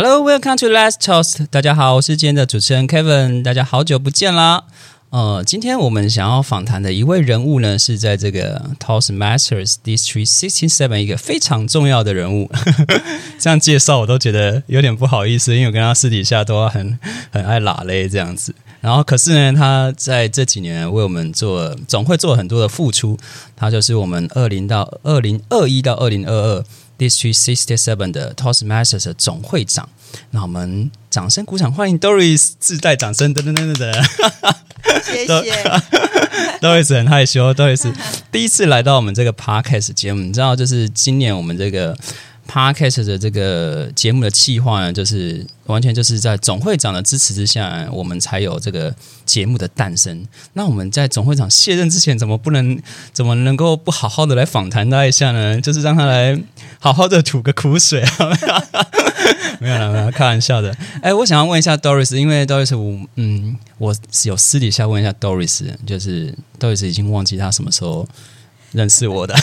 Hello, welcome to Last Toast。大家好，我是今天的主持人 Kevin。大家好久不见啦！呃，今天我们想要访谈的一位人物呢，是在这个 Toastmasters District Sixty Seven 一个非常重要的人物。这样介绍我都觉得有点不好意思，因为我跟他私底下都很很爱拉嘞这样子。然后，可是呢，他在这几年为我们做总会做很多的付出。他就是我们二零到二零二一到二零二二。District Sixty Seven 的 Toastmasters 的总会长，那我们掌声鼓掌欢迎 Doris，自带掌声，噔噔噔噔噔，谢谢。Doris 很害羞，Doris 第一次来到我们这个 Podcast 节目，你知道，就是今年我们这个。Podcast 的这个节目的企划呢，就是完全就是在总会长的支持之下，我们才有这个节目的诞生。那我们在总会长卸任之前，怎么不能怎么能够不好好的来访谈他一下呢？就是让他来好好的吐个苦水啊！没有了，没有开玩笑的。哎，我想要问一下 Doris，因为 Doris，我嗯，我有私底下问一下 Doris，就是 Doris 已经忘记他什么时候认识我的。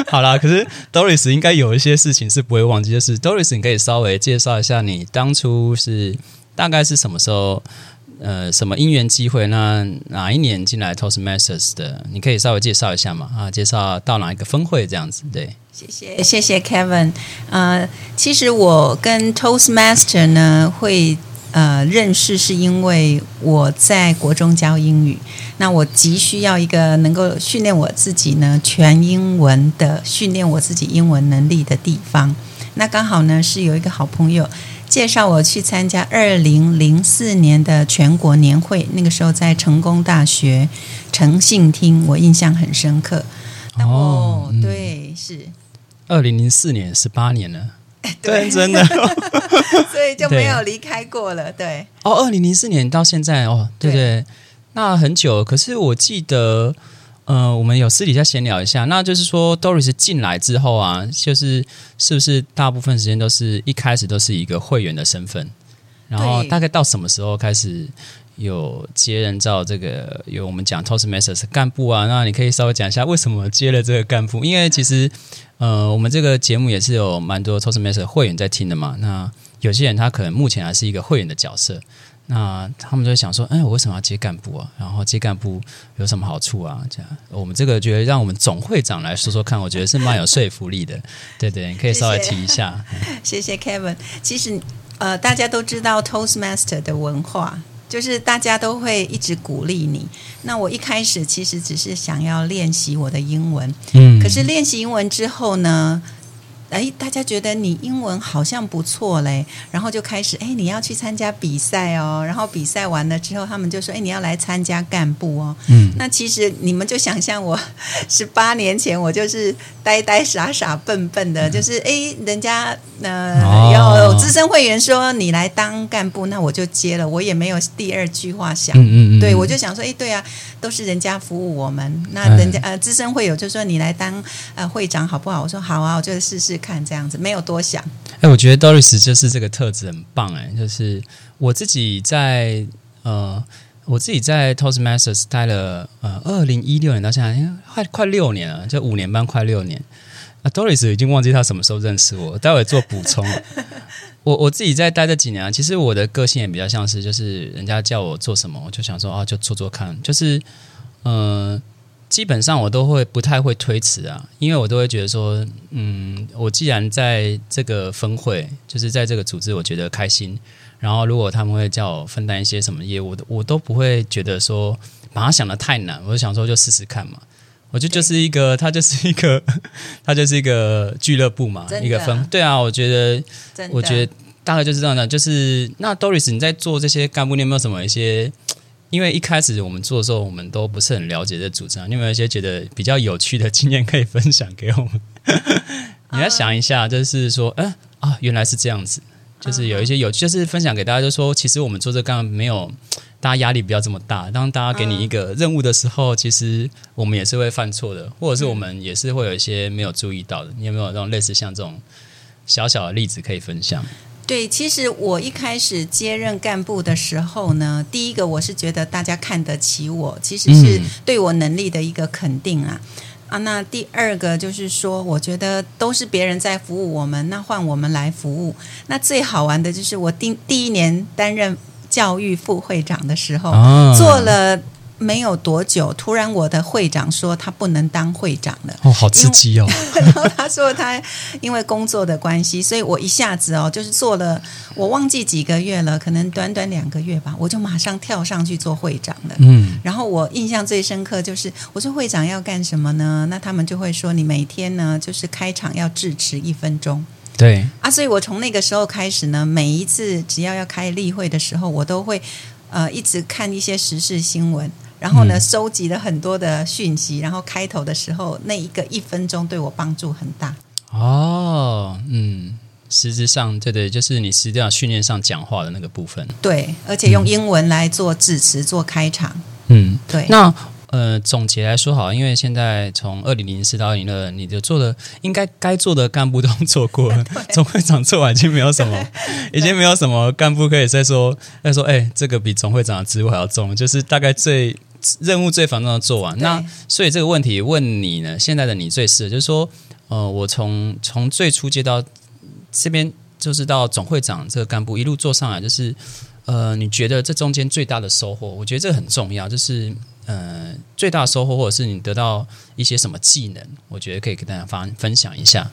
好啦，可是 Doris 应该有一些事情是不会忘记，就是 Doris，你可以稍微介绍一下你当初是大概是什么时候，呃，什么因缘机会，那哪一年进来 Toastmasters 的？你可以稍微介绍一下嘛？啊，介绍到哪一个分会这样子？对，谢谢，谢谢 Kevin。呃，其实我跟 Toastmaster 呢会。呃，认识是因为我在国中教英语，那我急需要一个能够训练我自己呢全英文的训练我自己英文能力的地方。那刚好呢是有一个好朋友介绍我去参加二零零四年的全国年会，那个时候在成功大学诚信厅，我印象很深刻。哦，对，是二零零四年，十八年了。对，真的，所以就没有离开过了。对，哦，二零零四年到现在，哦，对对，那很久。可是我记得，呃，我们有私底下闲聊一下，那就是说，Doris 进来之后啊，就是是不是大部分时间都是一开始都是一个会员的身份，然后大概到什么时候开始有接任到这个有我们讲 Toastmasters 干部啊？那你可以稍微讲一下为什么接了这个干部？因为其实。呃，我们这个节目也是有蛮多 Toastmaster 会员在听的嘛。那有些人他可能目前还是一个会员的角色，那他们就会想说：“哎，我为什么要接干部啊？然后接干部有什么好处啊？”这样，我们这个觉得让我们总会长来说说看，我觉得是蛮有说服力的。对对，你可以稍微提一下。谢谢 Kevin。其实呃，大家都知道 Toastmaster 的文化。就是大家都会一直鼓励你。那我一开始其实只是想要练习我的英文，嗯，可是练习英文之后呢？哎，大家觉得你英文好像不错嘞，然后就开始哎，你要去参加比赛哦。然后比赛完了之后，他们就说：“哎，你要来参加干部哦。”嗯，那其实你们就想象我 十八年前，我就是呆呆傻傻笨笨的，就是哎，人家呃有资深会员说你来当干部，那我就接了，我也没有第二句话想。嗯嗯嗯，对我就想说：“哎，对啊，都是人家服务我们，那人家呃资深会友就说你来当呃会长好不好？”我说：“好啊，我就试试。”看这样子，没有多想。哎，我觉得 Doris 就是这个特质很棒。哎，就是我自己在呃，我自己在 Toastmasters 待了呃，二零一六年到现在，快快六年了，就五年半，快六年。啊，Doris 已经忘记他什么时候认识我，待会做补充。我我自己在待这几年啊，其实我的个性也比较像是，就是人家叫我做什么，我就想说啊，就做做看。就是嗯。基本上我都会不太会推辞啊，因为我都会觉得说，嗯，我既然在这个分会，就是在这个组织，我觉得开心。然后如果他们会叫我分担一些什么业务，我都不会觉得说把它想的太难。我就想说就试试看嘛，我就就是一个，它就是一个，它就是一个俱乐部嘛，一个分。对啊，我觉得，我觉得大概就是这样的。就是那 Doris，你在做这些干部，你有没有什么一些？因为一开始我们做的时候，我们都不是很了解这组织，你有没有一些觉得比较有趣的经验可以分享给我们？你要想一下，就是说，哎啊，原来是这样子，就是有一些有，就是分享给大家，就说其实我们做这干没有大家压力不要这么大。当大家给你一个任务的时候，其实我们也是会犯错的，或者是我们也是会有一些没有注意到的。你有没有这种类似像这种小小的例子可以分享？对，其实我一开始接任干部的时候呢，第一个我是觉得大家看得起我，其实是对我能力的一个肯定啊。啊，那第二个就是说，我觉得都是别人在服务我们，那换我们来服务。那最好玩的就是我第第一年担任教育副会长的时候，啊做了没有多久，突然我的会长说他不能当会长了。哦，好刺激哦！然后他说他因为工作的关系，所以我一下子哦，就是做了我忘记几个月了，可能短短两个月吧，我就马上跳上去做会长了。嗯，然后我印象最深刻就是，我说会长要干什么呢？那他们就会说，你每天呢就是开场要致辞一分钟对，啊。所以我从那个时候开始呢，每一次只要要开例会的时候，我都会呃一直看一些时事新闻。然后呢，嗯收集了很多的讯息，然后开头的时候那一个一分钟对我帮助很大。哦，嗯，实质上，对对，就是你实际上训练上讲话的那个部分。对，而且用英文来做致辞、做开场。嗯，对，那呃，总结来说好，因为现在从二零零四到二零二，你的做的应该该做的干部都做过了，总会长做完已经没有什么，已经没有什么干部可以再说再说，哎，这个比总会长的职务还要重，就是大概最任务最繁重的做完。那所以这个问题问你呢，现在的你最适合，就是说，呃，我从从最初接到这边，就是到总会长这个干部一路做上来，就是呃，你觉得这中间最大的收获？我觉得这个很重要，就是呃，最大的收获，或者是你得到一些什么技能，我觉得可以跟大家分分享一下。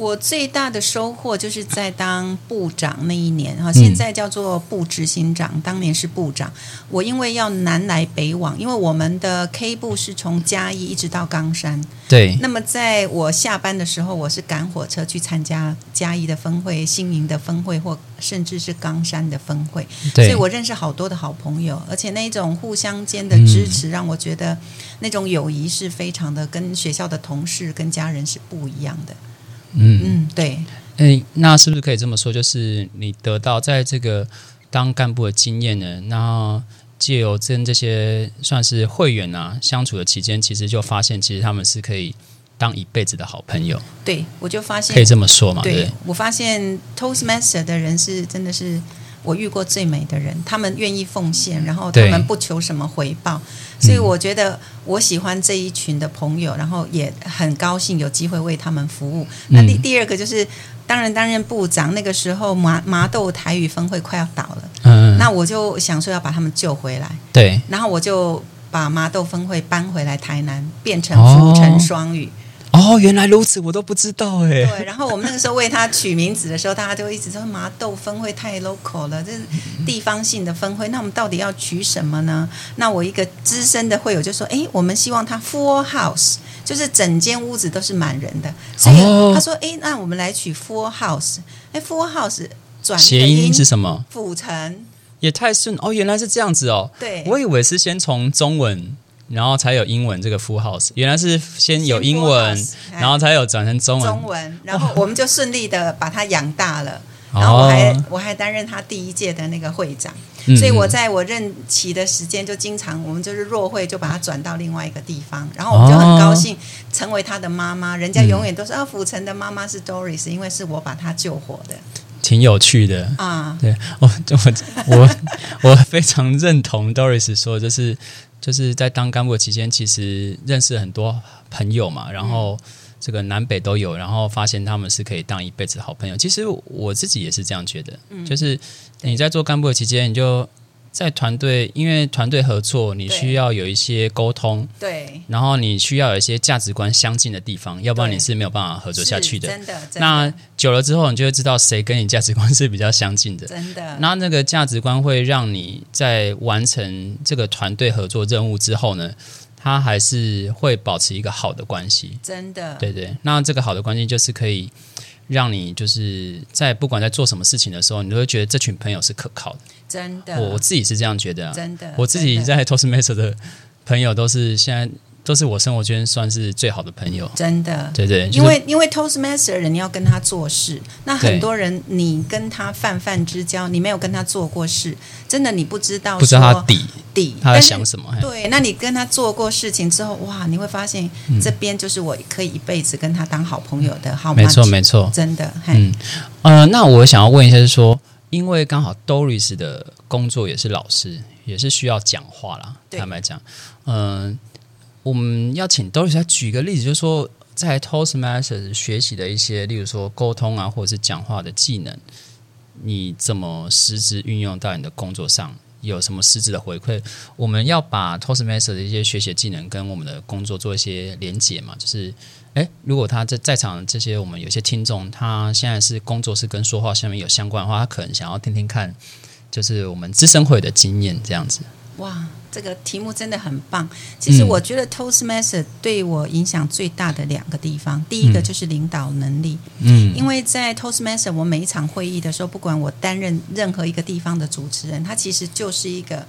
我最大的收获就是在当部长那一年哈，现在叫做部执行长，当年是部长。我因为要南来北往，因为我们的 K 部是从嘉义一直到冈山，对，那么在我下班的时候，我是赶火车去参加嘉义的分会、新营的分会，或甚至是冈山的分会，对所以，我认识好多的好朋友，而且那种互相间的支持，让我觉得那种友谊是非常的，跟学校的同事、跟家人是不一样的。嗯，嗯，对。诶，那是不是可以这么说？就是你得到在这个当干部的经验呢，那借由跟这些算是会员啊相处的期间，其实就发现，其实他们是可以当一辈子的好朋友，对，我就发现，可以这么说嘛？对对？我发现 Toastmaster 的人是真的是我遇过最美的人，他们愿意奉献，然后他们不求什么回报，所以我觉得我喜欢这一群的朋友，然后也很高兴有机会为他们服务。那第嗯。第二个就是，当然担任部长那个时候麻麻豆台语分会快要倒了，嗯，那我就想说要把他们救回来，对，然后我就把麻豆分会搬回来台南，变成福成双语。哦，原来如此，我都不知道哎。对，然后我们那个时候为他取名字的时候，大家就一直说麻豆分会太 local 了，这是地方性的分会。那我们到底要取什么呢？那我一个资深的会友就说：“哎，我们希望它 full house，就是整间屋子都是满人的。”所以哦他说：“哎，那我们来取 full house。哎，full house 转谐音音是什么？府城，也太顺哦，原来是这样子哦。对，我以为是先从中文，然后才有英文这个 full house，原来是先有英文然后才有转成中文。中文，然后我们就顺利的把它养大了。然后我还、我还担任他第一届的那个会长，嗯所以我在我任期的时间就经常我们就是弱会就把他转到另外一个地方，然后我们就很高兴成为他的妈妈。人家永远都说啊，府城的妈妈是 Doris，因为是我把他救活的挺有趣的。啊。对，我我我我非常认同 Doris 说的，就是就是在当干部的期间，其实认识很多朋友嘛，然后这个南北都有，然后发现他们是可以当一辈子好朋友。其实我自己也是这样觉得，就是你在做干部的期间，你就在团队，因为团队合作，你需要有一些沟通。对，然后你需要有一些价值观相近的地方，要不然你是没有办法合作下去的。真的，真的那久了之后，你就会知道谁跟你价值观是比较相近的。真的，那那个价值观会让你在完成这个团队合作任务之后呢，他还是会保持一个好的关系。真的，对对，那这个好的关系就是可以让你就是在不管在做什么事情的时候，你都会觉得这群朋友是可靠的。真的，我我自己是这样觉得啊，真的，我自己在 Toastmaster 的朋友都是现在都是我生活圈算是最好的朋友。真的，对对，就是因为因为 Toastmaster 人你要跟他做事，那很多人你跟他泛泛之交，你没有跟他做过事，真的你不知道不知道他底底。他在想什么。对，那你跟他做过事情之后，哇，你会发现这边就是我可以一辈子跟他当好朋友的好没错没错，真的，嗯，呃，那我想要问一下，是说，因为刚好 Doris 的工作也是老师，也是需要讲话啦。对。坦白讲，嗯、我们要请 Doris 来举个例子，就是说在 Toastmasters 学习的一些，例如说沟通啊，或者是讲话的技能，你怎么实质运用到你的工作上？有什么实质的回馈？我们要把 Toastmasters 的一些学习技能跟我们的工作做一些连结嘛？就是，诶，如果他在在场这些我们有些听众，他现在是工作是跟说话下面有相关的话，他可能想要听听看，就是我们资深会的经验这样子。哇，这个题目真的很棒。其实我觉得 Toastmaster 对我影响最大的两个地方，第一个就是领导能力。嗯，因为在 Toastmaster，我每一场会议的时候，不管我担任任何一个地方的主持人，他其实就是一个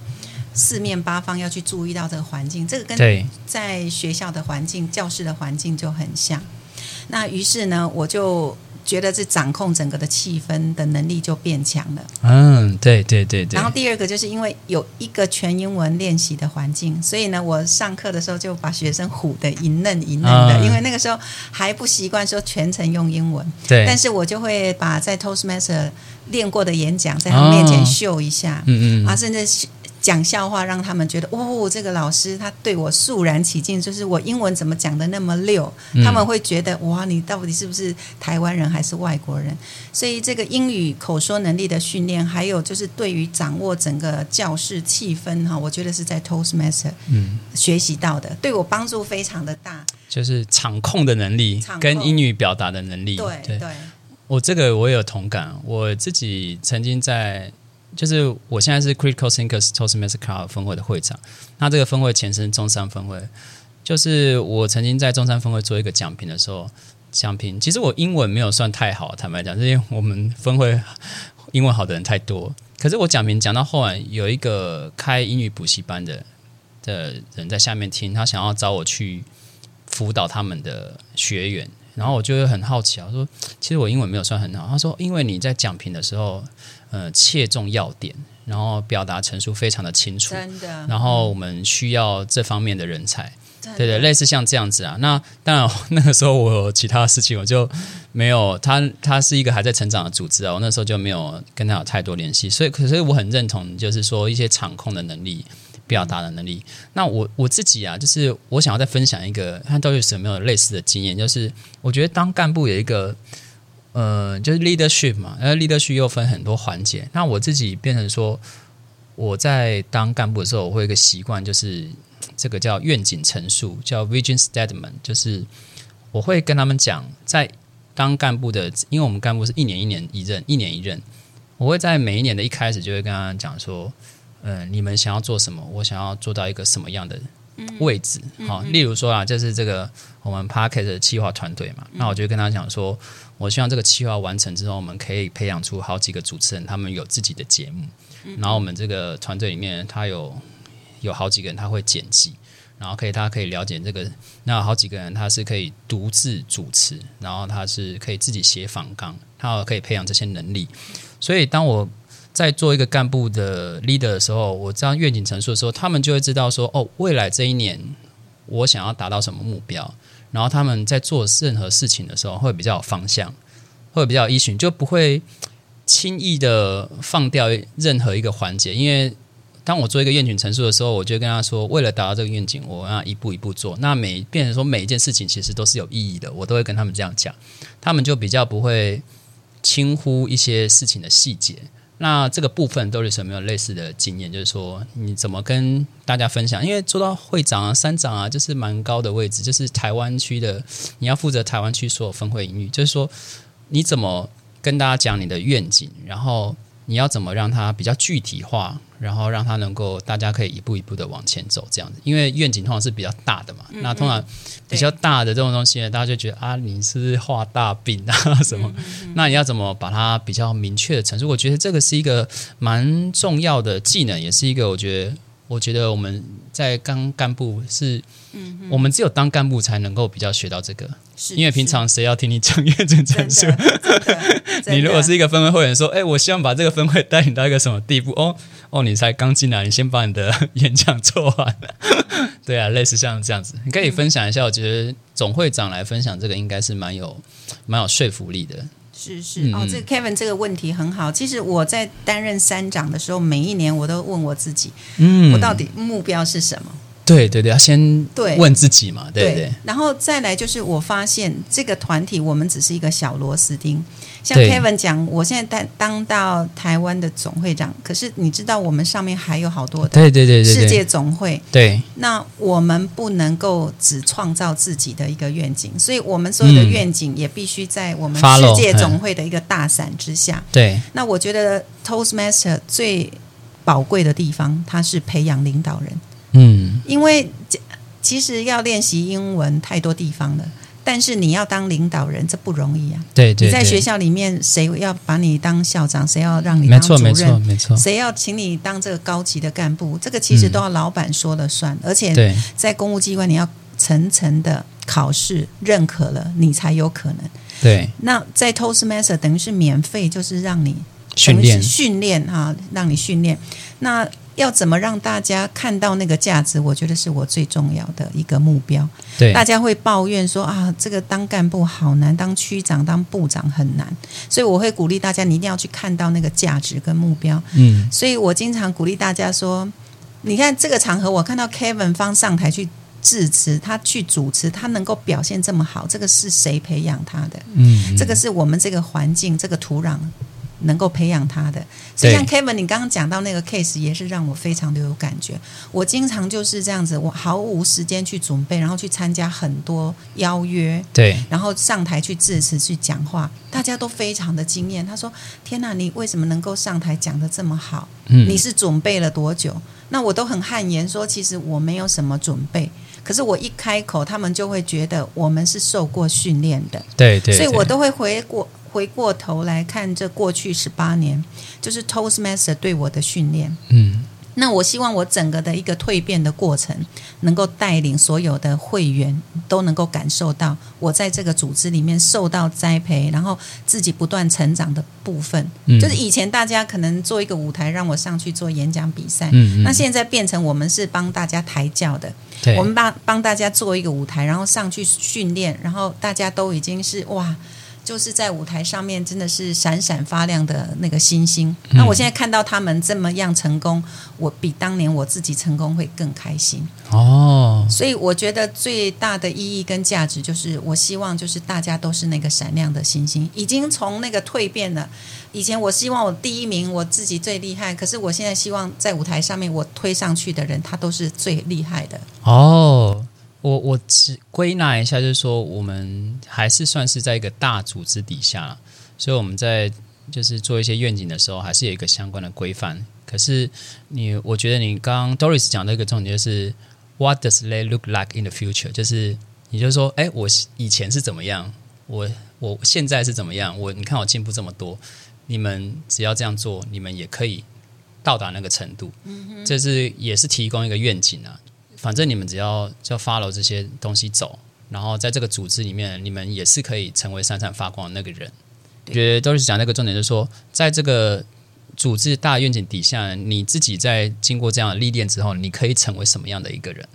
四面八方要去注意到这个环境，这个跟，在学校的环境、教室的环境就很像。那于是呢，我就觉得是掌控整个的气氛的能力就变强了。嗯，对对对对然后。第二个就是因为有一个全英文练习的环境，所以呢，我上课的时候就把学生唬得一嫩一嫩的，啊因为那个时候还不习惯说全程用英文，对，但是我就会把在 Toastmaster 练过的演讲在他们面前秀一下，嗯嗯啊，甚至是讲笑话，让他们觉得哦，这个老师他对我肃然起敬，就是我英文怎么讲的那么溜，嗯他们会觉得哇，你到底是不是台湾人还是外国人？所以这个英语口说能力的训练，还有就是对于掌握整个教室气氛哈，我觉得是在 Toastmaster 嗯，学习到的，对我帮助非常的大。就是场控的能力跟英语表达的能力。对对，我这个我有同感，我自己曾经在，就是我现在是 Critical Thinkers Toastmaster Club 分会的会长，那这个分会前身中山分会，就是我曾经在中山分会做一个讲评的时候，讲评其实我英文没有算太好，坦白讲，是因为我们分会英文好的人太多，可是我讲评讲到后来，有一个开英语补习班的的人在下面听，他想要找我去辅导他们的学员。然后我就会很好奇啊，我说其实我英文没有算很好。他说，因为你在讲评的时候，呃，切中要点，然后表达陈述非常的清楚，真的，然后我们需要这方面的人才，对对，类似像这样子啊。那当然，那个时候我有其他事情，我就没有他，他是一个还在成长的组织啊，我那时候就没有跟他有太多联系。所以，可是我很认同，就是说一些场控的能力。表达的能力，那我我自己啊，就是我想要再分享一个，看到底有没有类似的经验，就是我觉得当干部有一个呃，就是 leadership 嘛，呃，leadership 又分很多环节。那我自己变成说，我在当干部的时候，我会有一个习惯，就是这个叫愿景陈述，叫 vision statement，就是我会跟他们讲，在当干部的，因为我们干部是一年一年一任，一年一任，我会在每一年的一开始就会跟他们讲说，呃，你们想要做什么？我想要做到一个什么样的位置？好、例如说啊，就是这个我们 p a r k e t 的企划团队嘛，那我就跟他讲说，我希望这个企划完成之后，我们可以培养出好几个主持人，他们有自己的节目，然后我们这个团队里面，他有有好几个人他会剪辑。然后可以，他可以了解这个。那有好几个人，他是可以独自主持，然后他是可以自己写访纲，他可以培养这些能力。所以，当我在做一个干部的 leader 的时候，我这样愿景陈述的时候，他们就会知道说，哦，未来这一年我想要达到什么目标。然后他们在做任何事情的时候，会比较有方向，会比较依循，就不会轻易的放掉任何一个环节，因为。当我做一个愿景陈述的时候，我就跟他说，为了达到这个愿景，我要一步一步做。那每变成说每一件事情其实都是有意义的，我都会跟他们这样讲，他们就比较不会轻忽一些事情的细节。那这个部分都是有没有类似的经验？就是说你怎么跟大家分享？因为做到会长啊、三长啊，就是蛮高的位置，就是台湾区的，你要负责台湾区所有分会营运。就是说你怎么跟大家讲你的愿景，然后你要怎么让它比较具体化？然后让他能够，大家可以一步一步的往前走，这样子。因为愿景通常是比较大的嘛，嗯那通常比较大的这种东西呢，大家就觉得啊，你是画大饼啊什么？嗯那你要怎么把它比较明确的陈述？我觉得这个是一个蛮重要的技能，也是一个我觉得，我觉得我们在当干部是，嗯我们只有当干部才能够比较学到这个，因为平常谁要听你讲愿景陈述？真的 真的你如果是一个分会会员，说，哎、我希望把这个分会带领到一个什么地步？哦哦，你才刚进来，你先把你的 演讲做完。对啊，类似像这样子，你可以分享一下。我觉得总会长来分享这个，应该是蛮有蛮有说服力的。是是、嗯哦，这个 Kevin 这个问题很好。其实我在担任三长的时候，每一年我都问我自己，嗯我到底目标是什么？对对对，要先对问自己嘛，对不对？然后再来就是我发现这个团体我们只是一个小螺丝钉。像对。Kevin 讲，我现在当当到台湾的总会长，可是你知道我们上面还有好多的对对对世界总会，对。那我们不能够只创造自己的一个愿景，所以我们所有的嗯。愿景也必须在我们世界总会的一个大伞之下。对。那我觉得 Toastmaster 最宝贵的地方，它是培养领导人，嗯，因为其实要练习英文太多地方了。但是你要当领导人，这不容易啊！对对，对你在学校里面，谁要把你当校长？谁要让你没当主任？没错没错没错，谁要请你当这个高级的干部？这个其实嗯都要老板说了算，而且对在公务机关，你要层层的考试认可了，你才有可能。对那在 Toastmaster 等于是免费，就是让你训练训练啊，让你训练。那要怎么让大家看到那个价值？我觉得是我最重要的一个目标。对大家会抱怨说啊，这个当干部好难，当区长、当部长很难，所以我会鼓励大家，你一定要去看到那个价值跟目标。嗯所以我经常鼓励大家说，你看这个场合，我看到 Kevin 方上台去致辞，他去主持，他能够表现这么好，这个是谁培养他的？嗯，这个是我们这个环境、这个土壤能够培养他的。所以像 Kevin，你刚刚讲到那个 case，也是让我非常的有感觉。我经常就是这样子，我毫无时间去准备，然后去参加很多邀约，对然后上台去致辞、去讲话，大家都非常的惊艳。他说：“天哪，你为什么能够上台讲的这么好？嗯你是准备了多久？”那我都很汗颜说，其实我没有什么准备。可是我一开口，他们就会觉得我们是受过训练的。对对，对所以我都会回过回过头来看这过去十八年，就是 Toastmaster 对我的训练。嗯那我希望我整个的一个蜕变的过程，能够带领所有的会员都能够感受到我在这个组织里面受到栽培，然后自己不断成长的部分。嗯就是以前大家可能做一个舞台让我上去做演讲比赛，嗯嗯那现在变成我们是帮大家抬轿的，对我们帮帮大家做一个舞台，然后上去训练，然后大家都已经是哇。就是在舞台上面真的是闪闪发亮的那个星星。嗯那我现在看到他们这么样成功，我比当年我自己成功会更开心。哦，所以我觉得最大的意义跟价值就是，我希望就是大家都是那个闪亮的星星，已经从那个蜕变了。以前我希望我第一名，我自己最厉害，可是我现在希望在舞台上面我推上去的人，他都是最厉害的。哦，我我只归纳一下，就是说我们还是算是在一个大组织底下，所以我们在就是做一些愿景的时候，还是有一个相关的规范。可是你，我觉得你刚刚 Doris 讲的一个重点就是 What does they look like in the future？就是你就说，哎，我以前是怎么样，我我现在是怎么样，我你看我进步这么多，你们只要这样做，你们也可以到达那个程度。这是也是提供一个愿景啊。反正你们只要就 follow 这些东西走，然后在这个组织里面，你们也是可以成为闪闪发光的那个人。我觉得都是讲那个重点，就是说，在这个组织大愿景底下，你自己在经过这样的历练之后，你可以成为什么样的一个人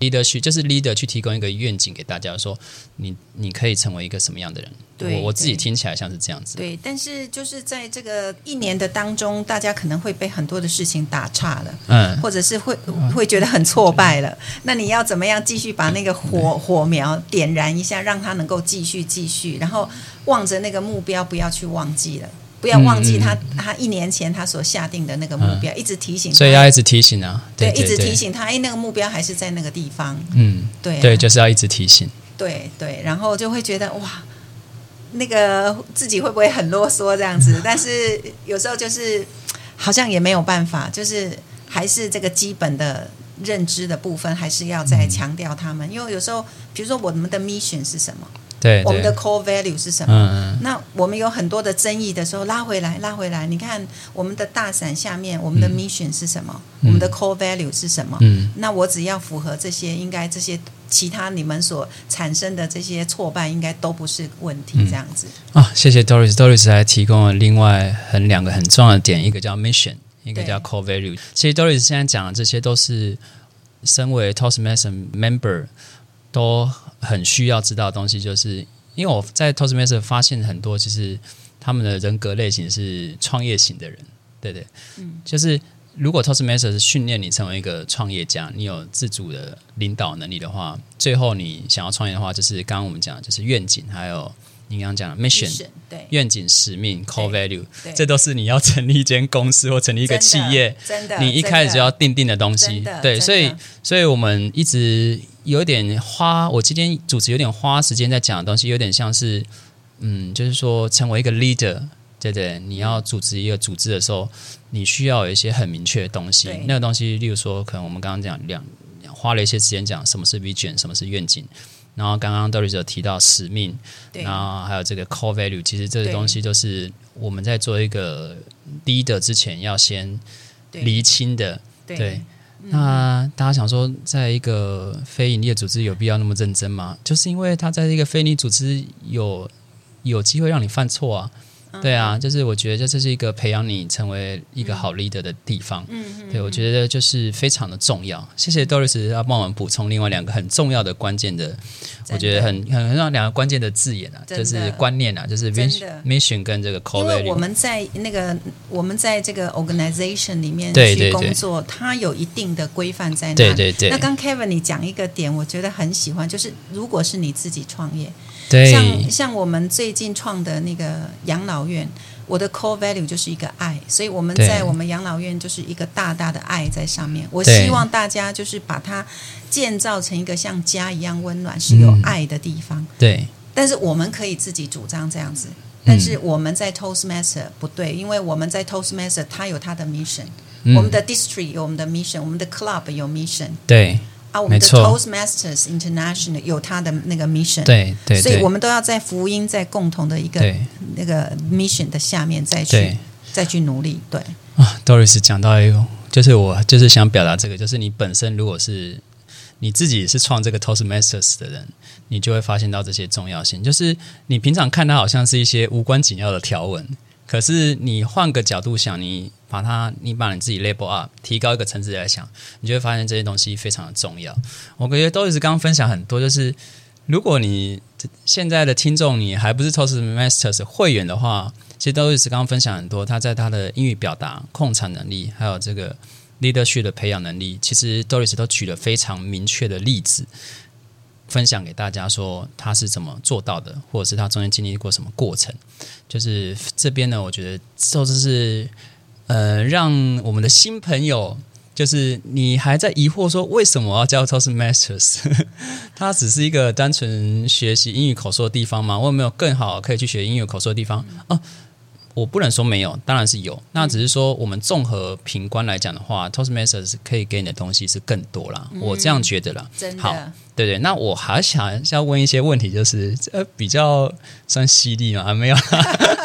？leader 就是 leader 去提供一个愿景给大家，说你你可以成为一个什么样的人？对我我自己听起来像是这样子。对，但是就是在这个一年的当中，大家可能会被很多的事情打岔了。嗯，或者是会会觉得很挫败了，那你要怎么样继续把那个火火苗点燃一下，让它能够继续继续，然后望着那个目标，不要去忘记了，不要忘记他、他一年前他所下定的那个目标，一直提醒他，所以要一直提醒啊，对对，对一直提，醒他，哎，那个目标还是在那个地方，嗯，对啊、对，就是要一直提醒。对对，然后就会觉得哇，那个自己会不会很啰嗦这样子？但是有时候就是好像也没有办法，就是还是这个基本的认知的部分，还是要再强调他们。因为有时候，比如说我们的 mission 是什么，对，我们的 core value 是什么？嗯嗯那我们有很多的争议的时候，拉回来，拉回来。你看我们的大伞下面，我们的 mission 是什么？我们的 core value 是什么？嗯，那我只要符合这些，应该这些其他你们所产生的这些挫败，应该都不是问题。这样子，啊，谢谢 Doris，Doris 还提供了另外很两个很重要的点，一个叫 mission，一个叫 core value。其实 Doris 现在讲的这些都是身为 Toastmaster member 都很需要知道的东西，就是因为我在 Toastmaster 发现很多，其实他们的人格类型是创业型的人，对对，嗯。就是如果 Toastmaster 是训练你成为一个创业家，你有自主的领导能力的话，最后你想要创业的话，就是刚刚我们讲就是愿景，还有你刚刚讲的 mission，对愿景、使命、core value，这都是你要成立一间公司或成立一个企业，真的，你一开始就要定定的东西。对，所以所以我们一直有点花，我今天主持有点花时间在讲的东西，有点像是嗯，就是说成为一个 leader。对对，你要组织一个组织的时候，你需要有一些很明确的东西。那个东西，例如说，可能我们刚刚讲两花了一些时间讲什么是 vision，什么是愿景。然后刚刚 Doris 有提到使命，然后还有这个 core value，其实这个对东西都是我们在做一个 leader 之前要先对厘清的。对对，那大家想说，在一个非营利的组织有必要那么认真吗？就是因为他在一个非营利组织有有机会让你犯错啊。对啊，就是我觉得这是一个培养你成为一个好 leader 的地方。嗯嗯，对，我觉得就是非常的重要。谢谢 Doris 要帮我们补充另外两个很重要的关键的，我觉得很很很重要两个关键的字眼啊，就是观念啊，就是真 mission mission 跟这个 core 因为我。们在那个我们在这个 organization 里面去对对对工作，它有一定的规范在那里。对对对那刚 Kevin 你讲一个点，我觉得很喜欢，就是如果是你自己创业，对。像像我们最近创的那个养老院，我的 core value 就是一个爱，所以我们在我们养老院就是一个大大的爱在上面。我希望大家就是把它建造成一个像家一样温暖、是有嗯。爱的地方。对。但是我们可以自己主张这样子，嗯。但是我们在 Toastmaster 不对，因为我们在 Toastmaster 它有它的 mission，、嗯。我们的 district 有我们的 mission，我们的 club 有 mission 对啊，我们的 Toastmasters International 有它的那个 mission，对对，所以我们都要在福音在共同的一个那个 mission 的下面再去再去努力，对。啊，Doris 讲到一个，就是我就是想表达这个，就是你本身如果是你自己是创这个 Toastmasters 的人，你就会发现到这些重要性。就是你平常看它好像是一些无关紧要的条文，可是你换个角度想，你把它，你把你自己 label up，提高一个层次来想，你就会发现这些东西非常的重要。我感觉得 Doris 刚刚分享很多，就是如果你现在的听众你还不是 Toastmasters 会员的话，其实 Doris 刚刚分享很多，他在他的英语表达、控场能力，还有这个 leadership 的培养能力，其实 Doris 都举了非常明确的例子，分享给大家说他是怎么做到的，或者是他中间经历过什么过程。就是这边呢，我觉得就是呃，让我们的新朋友。就是你还在疑惑说为什么我要教 Toastmasters？它 只是一个单纯学习英语口说的地方吗？我有没有更好可以去学英语口说的地方？哦、我不能说没有，当然是有。那只是说我们综合评观来讲的话，Toastmasters 可以给你的东西是更多啦。我这样觉得啦。真好对对，那我还想要问一些问题，就是呃比较算犀利嘛？啊没有啦，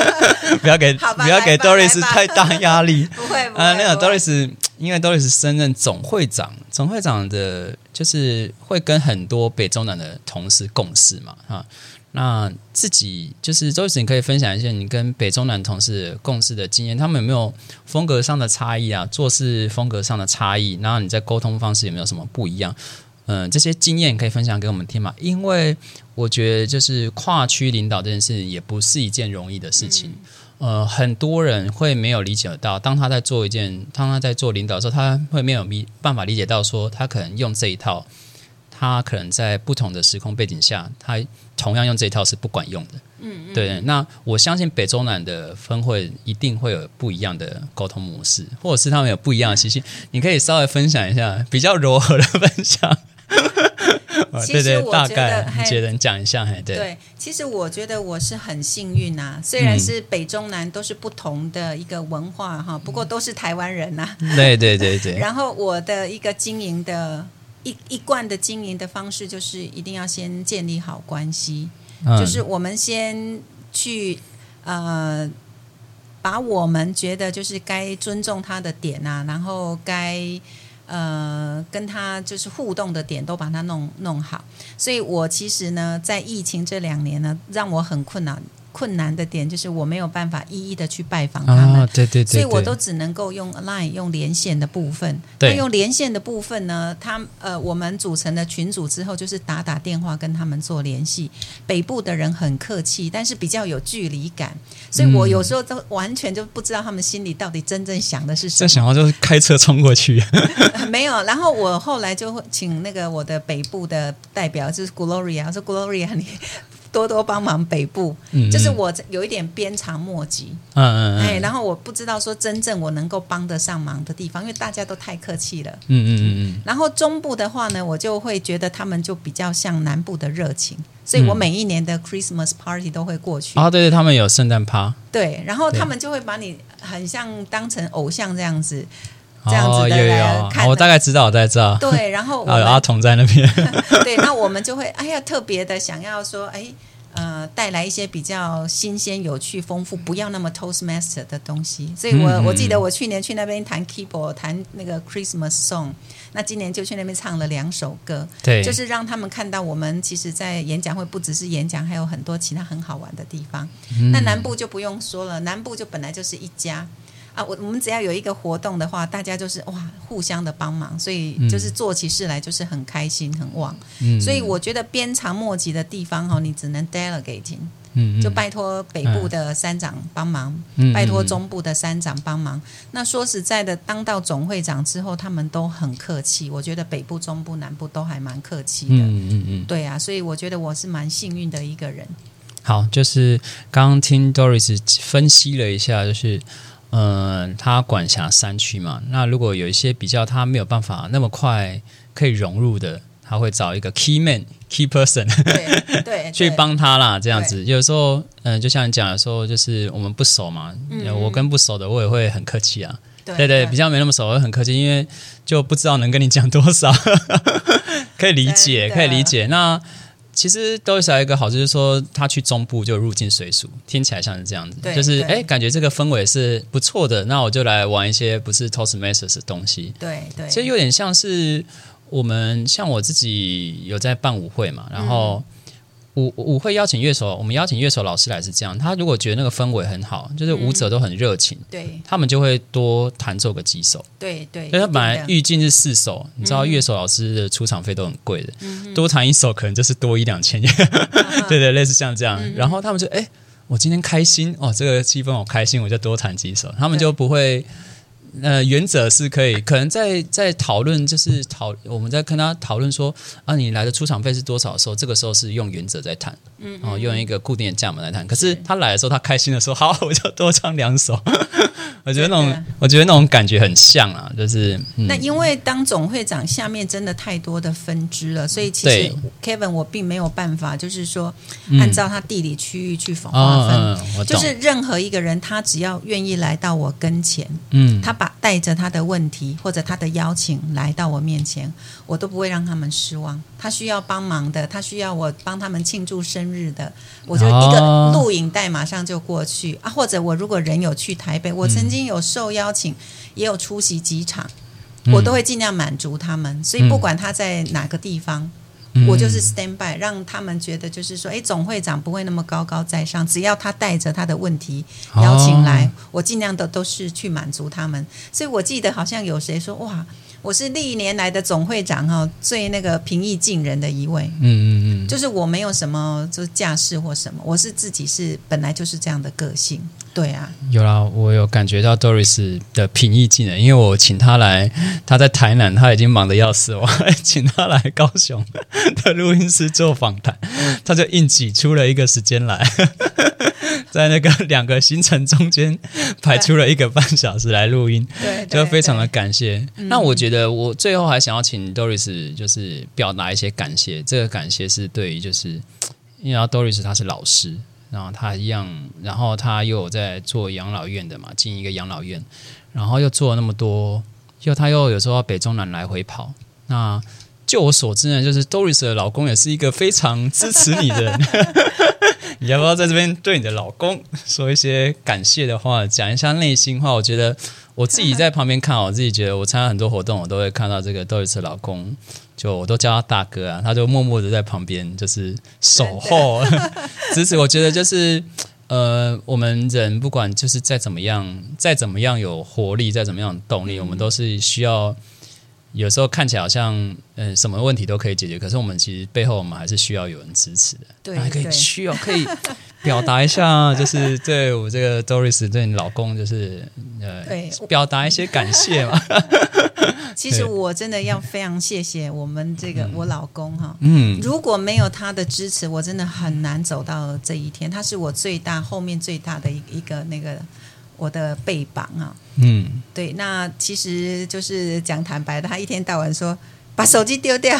不要给不要给 Doris 太大压力。不会啊，那个 Doris，因为 Doris 升任总会长，总会长的就是会跟很多北中南的同事共事嘛，哈。那自己就是 Doris，你可以分享一下你跟北中南同事共事的经验，他们有没有风格上的差异啊？做事风格上的差异，然后你在沟通方式有没有什么不一样？嗯，这些经验可以分享给我们听嘛？因为我觉得就是跨区领导这件事也不是一件容易的事情。呃，很多人会没有理解到，当他在做一件，当他在做领导的时候，他会没有理办法理解到说，他可能用这一套，他可能在不同的时空背景下，他同样用这一套是不管用的。嗯嗯，对。那我相信北中南的分会一定会有不一样的沟通模式，或者是他们有不一样的习性。你可以稍微分享一下，比较柔和的分享。其对对，实我觉大概觉得你讲一下，嘿，对，对，其实我觉得我是很幸运呐、虽然嗯是北中南都是不同的一个文化哈，不过都是台湾人呐、对对对对，然后我的一个经营的一一贯的经营的方式，就是一定要先建立好关系，嗯就是我们先去呃，把我们觉得就是该尊重他的点啊，然后该呃跟他就是互动的点都把它弄弄好。所以我其实呢，在疫情这两年呢，让我很困难。困难的点就是我没有办法一一的去拜访他们。啊，对对对，所以我都只能够用 Line 用连线的部分。那用连线的部分呢，他呃，我们组成的群组之后，就是打打电话跟他们做联系。北部的人很客气，但是比较有距离感，所以我嗯有时候都完全就不知道他们心里到底真正想的是什么。这想要就是开车冲过去，没有，然后我后来就会请那个我的北部的代表，就是 Gloria，我说 Gloria，你多多帮忙北部，嗯就是我有一点鞭长莫及，嗯嗯哎，嗯然后我不知道说真正我能够帮得上忙的地方，因为大家都太客气了。嗯嗯嗯嗯，然后中部的话呢，我就会觉得他们就比较像南部的热情，所以我嗯每一年的 Christmas party 都会过去。啊，对对，他们有圣诞趴，对，然后他们就会把你很像当成偶像这样子，这样哦，子的来有有有，看我大概知道，我大概知道，对，然后有 阿们童在那边，对，那我们就会哎呀特别的想要说，哎。呃，带来一些比较新鲜、有趣、丰富，不要那么 Toastmaster 的东西。所以我，我、记得我去年去那边弹 keyboard，弹那个 Christmas song，那今年就去那边唱了两首歌。对，就是让他们看到我们其实，在演讲会不只是演讲，还有很多其他很好玩的地方。嗯那南部就不用说了，南部就本来就是一家啊，我我们只要有一个活动的话，大家就是哇互相的帮忙，所以就是做起事来就是很开心很旺。嗯所以我觉得鞭长莫及的地方哈，你只能 delegating，嗯嗯就拜托北部的山长帮忙，嗯拜托嗯中部的山长帮忙。那说实在的，当到总会长之后，他们都很客气。我觉得北部、中部、南部都还蛮客气的。嗯嗯嗯，对啊，所以我觉得我是蛮幸运的一个人。好，就是刚刚听 Doris 分析了一下，就是嗯、呃，他管辖山区嘛，那如果有一些比较他没有办法那么快可以融入的，他会找一个 key man、key person 对 对，去对帮他啦，这样子。有时候，嗯、就像你讲的时候，就是我们不熟嘛，嗯我跟不熟的我也会很客气啊。对对对，比较没那么熟，我会很客气，因为就不知道能跟你讲多少，可以理解，可以理解。那其实都是有一个好处，就是说他去中部就入境随俗，听起来像是这样子，就是对。哎，感觉这个氛围是不错的，那我就来玩一些不是 Toastmasters 的东西。对对，其实有点像是我们像我自己有在办舞会嘛，然后舞舞会邀请乐手，我们邀请乐手老师来是这样，他如果觉得那个氛围很好，就是舞者都很热情，对他们就会多弹奏个几首。对对，因为他本来预计是四首，你知道乐手老师的出场费都很贵的，多弹一首可能就是多一两千元，对对，类似像这样。然后他们就哎、我今天开心哦，这个气氛我开心，我就多弹几首，他们就不会。呃，原则是可以，可能在在讨论，就是讨我们在跟他讨论说啊，你来的出场费是多少的时候，这个时候是用原则在谈，嗯，哦，用一个固定的价码来谈。可是他来的时候，他开心的时候，好，我就多唱两首。我觉得那种我觉得那种感觉很像啊，就是、嗯、那因为当总会长下面真的太多的分支了，所以其实 Kevin 我并没有办法，就是说嗯按照他地理区域去划哦分。就是任何一个人，他只要愿意来到我跟前，嗯，他把带着他的问题或者他的邀请来到我面前，我都不会让他们失望。他需要帮忙的，他需要我帮他们庆祝生日的，我就一个哦录影带马上就过去啊。或者我如果人有去台北，我曾经有受邀请，也有出席几场，嗯我都会尽量满足他们。所以不管他在哪个地方。嗯我就是 stand by，让他们觉得就是说，哎，总会长不会那么高高在上，只要他带着他的问题邀请来，哦我尽量的都是去满足他们。所以我记得好像有谁说，哇，我是历年来的总会长哈，最那个平易近人的一位。嗯嗯嗯，就是我没有什么就是架势或什么，我是自己是本来就是这样的个性，对啊，有啦，我有感觉到 Doris 的平易近人，因为我请他来，他在台南，他已经忙得要死，我还请他来高雄的录音室做访谈，他就硬挤出了一个时间来，在那个两个行程中间排出了一个半小时来录音，对就非常的感谢。那我觉得我最后还想要请 Doris 就是表达一些感谢，这个感谢是对于就是因为 Doris 她是老师，然后她一样，然后她又有在做养老院的嘛，进一个养老院，然后又做了那么多，又她又有时候北中南来回跑。那就我所知呢，就是 Doris 的老公也是一个非常支持你的人。你要不要在这边对你的老公说一些感谢的话，讲一下内心话？我觉得我自己在旁边看，我自己觉得我参加很多活动，我都会看到这个 Doris 的老公，就我都叫他大哥啊，他就默默的在旁边就是守候支持。我觉得就是呃，我们人不管就是再怎么样，再怎么样有活力，再怎么样有动力，我们都是需要。有时候看起来好像，嗯，什么问题都可以解决，可是我们其实背后我们还是需要有人支持的。对，可以需要可以表达一下，就是对我这个 Doris 对你老公，就是呃，对，表达一些感谢嘛。其实我真的要非常谢谢我们这个我老公哈，嗯，如果没有他的支持，我真的很难走到这一天。他是我最大后面最大的一一个那个。我的背膀啊，嗯，对，那其实就是讲坦白的，他一天到晚说把手机丢掉，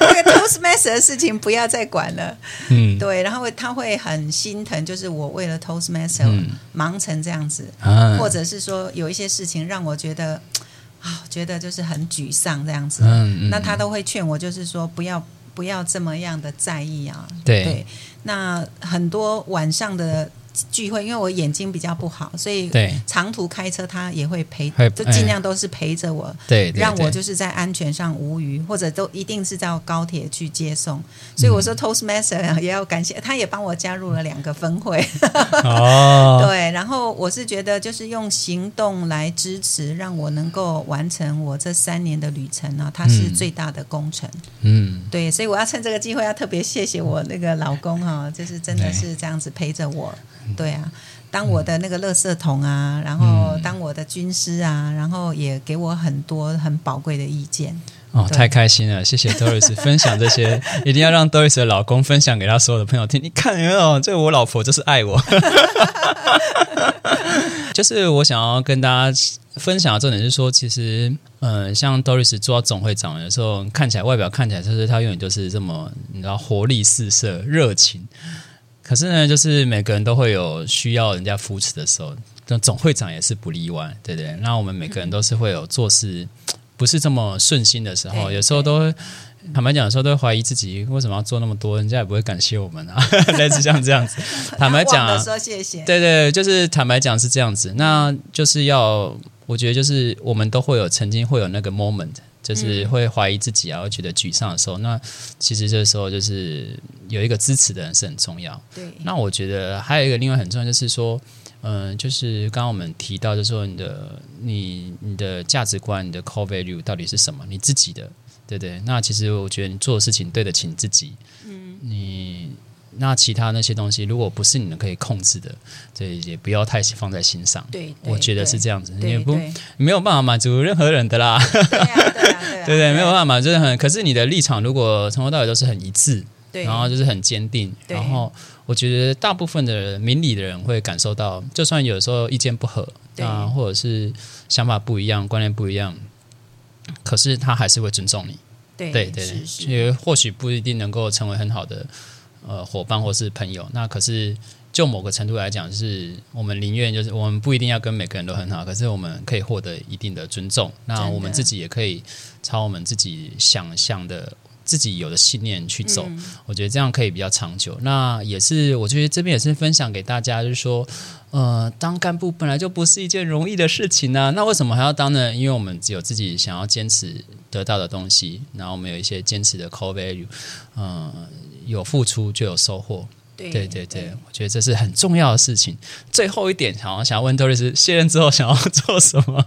那个 Toastmaster 的事情不要再管了，嗯，对，然后他会很心疼，就是我为了 Toastmaster 忙成这样子，或者是说有一些事情让我觉得啊，觉得就是很沮丧这样子，嗯，那他都会劝我，就是说不要不要这么样的在意啊，对，那很多晚上的。聚会，因为我眼睛比较不好，所以长途开车他也会陪，就尽量都是陪着我，对，让我就是在安全上无虞，或者都一定是到高铁去接送。所以我说 Toastmaster 也要感谢，他也帮我加入了两个分会。哦，对，然后我是觉得就是用行动来支持，让我能够完成我这三年的旅程呢，它是最大的工程。嗯，对，所以我要趁这个机会要特别谢谢我那个老公哈，就是真的是这样子陪着我。对啊，当我的那个垃圾桶啊，然后当我的军师啊，然后也给我很多很宝贵的意见。哦，太开心了！谢谢 Doris 分享这些，一定要让 Doris 的老公分享给他所有的朋友听。你看没有？这我老婆就是爱我。就是我想要跟大家分享的重点是说，其实，嗯，像 Doris 做到总会长的时候，看起来外表看起来就是他永远就是这么，你知道，活力四射、热情。可是呢，就是每个人都会有需要人家扶持的时候，那总会长也是不例外，对不对？那我们每个人都是会有做事 不是这么顺心的时候，有时候都坦白讲的时候，都会怀疑自己为什么要做那么多，人家也不会感谢我们啊，类似像这样子。坦白讲，说谢谢，对对，就是坦白讲是这样子。那就是要，我觉得就是我们都会有曾经会有那个 moment。就是会怀疑自己啊，会觉得沮丧的时候，那其实这时候就是有一个支持的人是很重要。对，那我觉得还有一个另外很重要，就是说，嗯，就是刚刚我们提到，就是说你的你你的价值观，你的 core value 到底是什么？你自己的，对不对？那其实我觉得你做的事情对得起你自己。嗯，你。那其他那些东西，如果不是你们可以控制的，这也不要太放在心上。对，我觉得是这样子，也不没有办法满足任何人的啦。对对对，没有办法满足任何人。可是你的立场如果从头到尾都是很一致，然后就是很坚定，然后我觉得大部分的明理的人会感受到，就算有时候意见不合啊，或者是想法不一样、观念不一样，可是他还是会尊重你。对对对，也或许不一定能够成为很好的。呃，伙伴或是朋友，那可是就某个程度来讲，是我们宁愿就是我们不一定要跟每个人都很好，可是我们可以获得一定的尊重。那我们自己也可以朝我们自己想象的、自己有的信念去走。我觉得这样可以比较长久。那也是，我觉得这边也是分享给大家，就是说，呃，当干部本来就不是一件容易的事情呢。那为什么还要当呢？因为我们只有自己想要坚持得到的东西，然后我们有一些坚持的 core value，嗯。有付出就有收获，对对对，我觉得这是很重要的事情。最后一点，想要想要问 Doris，卸任之后想要做什么？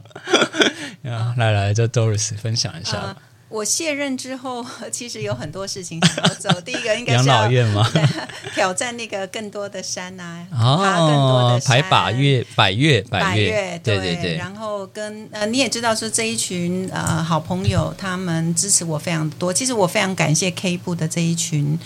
来来，就 Doris 分享一下。我卸任之后，其实有很多事情想要走。第一个应该 养老院吗？挑战那个更多的山啊，爬更多的山，排百越百越百越，对对对。然后跟呃，你也知道说这一群呃好朋友，他们支持我非常多。其实我非常感谢 K 部的这一群。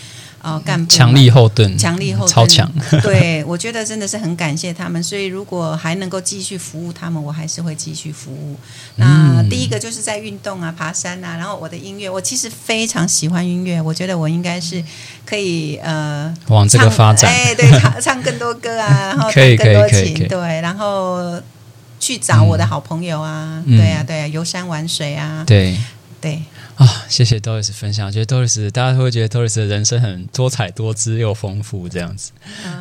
哦，干部强力后盾，强力后盾，超强。对，我觉得真的是很感谢他们。所以如果还能够继续服务他们，我还是会继续服务。那第一个就是在运动啊，爬山啊，然后我的音乐，我其实非常喜欢音乐。我觉得我应该是可以呃往这个发展，哎，对，唱唱更多歌啊，然后 弹更多琴，对，然后去找我的好朋友啊，对啊，对啊，游山玩水啊，对对。啊，谢谢 Doris 分享，觉得 Doris 大家会觉得 Doris 的人生很多彩多姿又丰富这样子。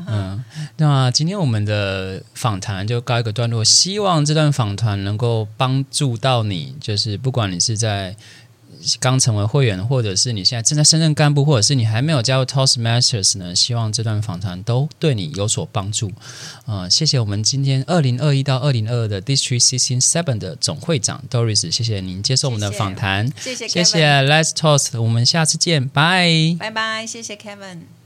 嗯，那今天我们的访谈就告一个段落，希望这段访谈能够帮助到你，就是不管你是在刚成为会员，或者是你现在正在升任干部，或者是你还没有加入 Toastmasters 呢，希望这段访谈都对你有所帮助。呃，谢谢我们今天二零二一到二零二二的 District Sixteen Seven 的总会长 Doris，谢谢您接受我们的访谈，谢谢谢谢 Let's Toast，我们下次见，拜。拜拜，谢谢 Kevin。